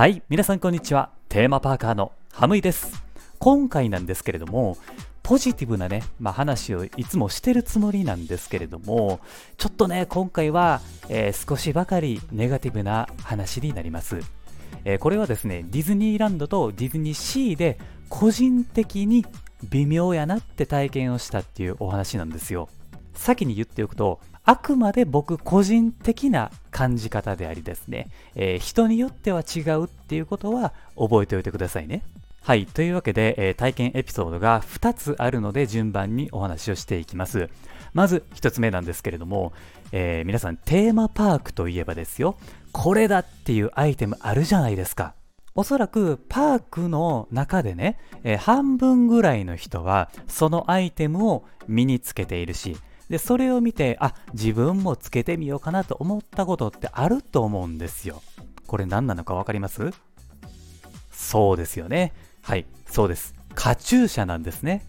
はい、皆さんこんにちは。テーマパーカーのハムイです。今回なんですけれども、ポジティブなね、まあ、話をいつもしてるつもりなんですけれども、ちょっとね、今回は、えー少しばかりネガティブな話になります。えーこれはですね、ディズニーランドとディズニーシーで個人的に微妙やなって体験をしたっていうお話なんですよ。先に言っておくと、あくまで僕個人的な感じ方でありですね、えー人によっては違うっていうことは覚えておいてくださいね。はい。というわけで、えー体験エピソードが2つあるので順番にお話をしていきます。まず1つ目なんですけれども、えー皆さんテーマパークといえばですよ、これだっていうアイテムあるじゃないですか。おそらくパークの中でね、えー半分ぐらいの人はそのアイテムを身につけているし、で、それを見て、あ、自分もつけてみようかなと思ったことってあると思うんですよ。これ何なのかわかります？そうですよね。はい、そうです。カチューシャなんですね。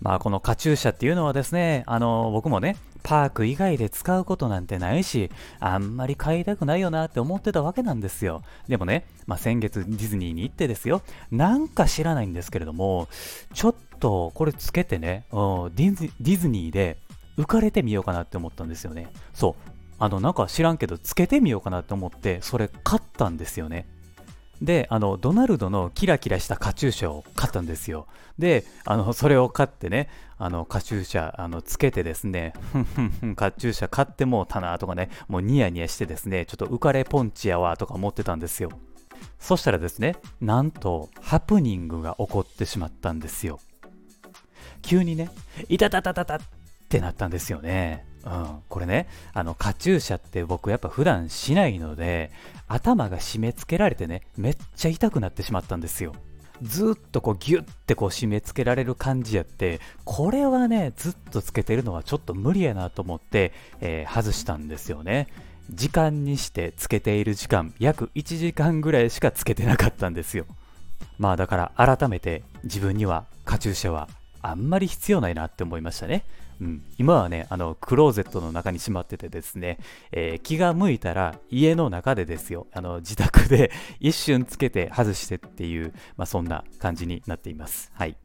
まあ、このカチューシャっていうのはですね、あの、僕もね、パーク以外で使うことなんてないし、あんまり買いたくないよなって思ってたわけなんですよ。でもね、まあ、先月ディズニーに行ってですよ、なんか知らないんですけれども、ちょっとこれつけてね、ディズニーで浮かれてみようかなって思ったんですよね。そう。あの、なんか知らんけど、つけてみようかなって思って、それ買ったんですよね。で、あの、ドナルドのキラキラしたカチューシャを買ったんですよ。で、あの、それを買ってね、あの、カチューシャ、あの、つけてですね、ふんふんふん、カチューシャ買ってもうたなとかね、もうニヤニヤしてですね、ちょっと浮かれポンチやわとか思ってたんですよ。そしたらですね、なんと、ハプニングが起こってしまったんですよ。急にね、いたたたたたってなったんですよね。うん、これね、あの、カチューシャって僕やっぱ普段しないので、頭が締め付けられてね、めっちゃ痛くなってしまったんですよ。ずっとこうギュッてこう締め付けられる感じやって、これはね、ずっとつけてるのはちょっと無理やなと思って、えー外したんですよね。時間にしてつけている時間、約1時間ぐらいしかつけてなかったんですよ。まあだから改めて自分にはカチューシャはあんまり必要ないなって思いましたね。うん、今はね、あの、クローゼットの中にしまっててですね、えー気が向いたら家の中でですよ、あの、自宅で 一瞬つけて外してっていう、まあそんな感じになっています。はい。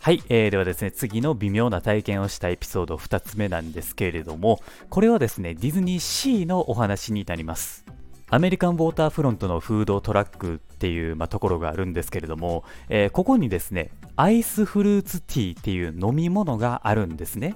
はい、えーではですね、次の微妙な体験をしたエピソード2つ目なんですけれども、これはですね、ディズニーシーのお話になります。アメリカンウォーターフロントのフードトラックっていう、まあ、ところがあるんですけれども、えーここにですね、アイスフルーツティーっていう飲み物があるんですね。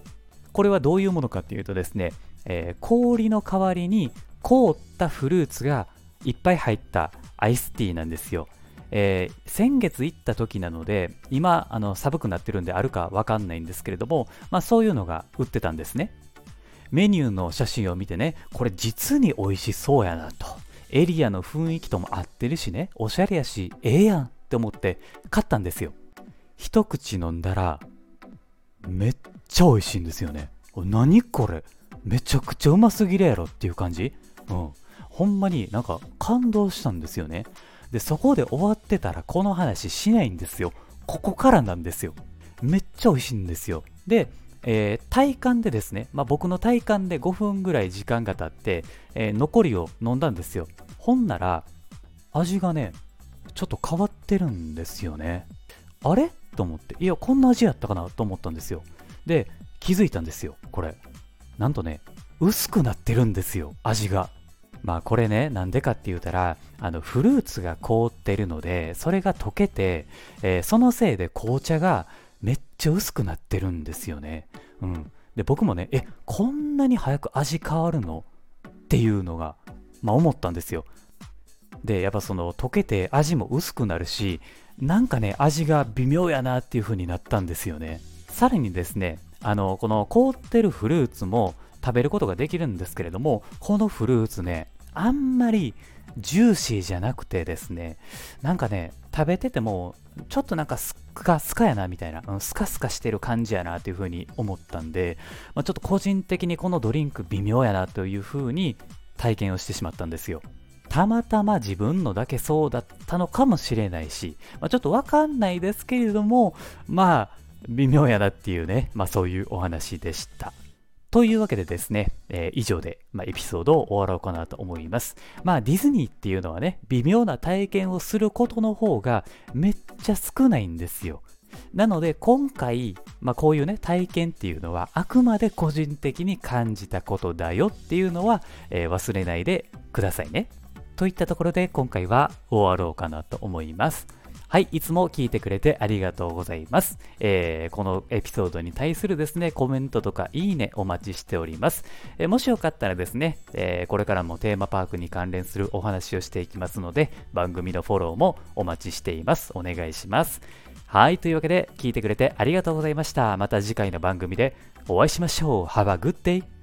これはどういうものかっていうとですね、えー氷の代わりに凍ったフルーツがいっぱい入ったアイスティーなんですよ。えー先月行った時なので、今あの寒くなってるんであるかわかんないんですけれども、まあ、そういうのが売ってたんですね。メニューの写真を見てね、これ実に美味しそうやなと。エリアの雰囲気とも合ってるしね、おしゃれやし、ええやんって思って買ったんですよ。一口飲んだら、めっちゃ美味しいんですよね。何これめちゃくちゃうますぎるやろっていう感じうん。ほんまになんか感動したんですよね。で、そこで終わってたらこの話しないんですよ。ここからなんですよ。めっちゃ美味しいんですよ。で、えー体感でですね、まあ、僕の体感で5分ぐらい時間が経って、えー残りを飲んだんですよ。ほんなら、味がね、ちょっと変わってるんですよね。あれ？と思って、いや、こんな味やったかなと思ったんですよ。で、気づいたんですよ、これ。なんとね、薄くなってるんですよ、味が。まあこれね、なんでかって言うたら、あのフルーツが凍ってるので、それが溶けて、えーそのせいで紅茶がめっちゃ薄くなってるんですよね。うん。で、僕もね、え、こんなに早く味変わるの？っていうのが、まあ思ったんですよ。で、やっぱその溶けて味も薄くなるし、なんかね、味が微妙やなっていう風になったんですよね。さらにですね、あの、この凍ってるフルーツも食べることができるんですけれども、このフルーツね、あんまりジューシーじゃなくてですね、なんかね、食べてても、ちょっとなんかスカスカやなみたいな、うんスカスカしてる感じやなという風に思ったんで、まあ、ちょっと個人的にこのドリンク微妙やなという風に体験をしてしまったんですよ。たまたま自分のだけそうだったのかもしれないし、まあ、ちょっとわかんないですけれども、まあ、微妙やなっていうね、まあそういうお話でした。というわけでですね、えー、以上で、まあ、エピソードを終わろうかなと思います。まあディズニーっていうのはね、微妙な体験をすることの方がめっちゃ少ないんですよ。なので今回、まあ、こういうね体験っていうのはあくまで個人的に感じたことだよっていうのは、えー、忘れないでくださいね。といったところで今回は終わろうかなと思います。はい、いつも聞いてくれてありがとうございます。えー、このエピソードに対するですね、コメントとかいいねお待ちしております。えー、もしよかったらですね、えー、これからもテーマパークに関連するお話をしていきますので、番組のフォローもお待ちしています。お願いします。はい、というわけで聞いてくれてありがとうございました。また次回の番組でお会いしましょう。Have a good day!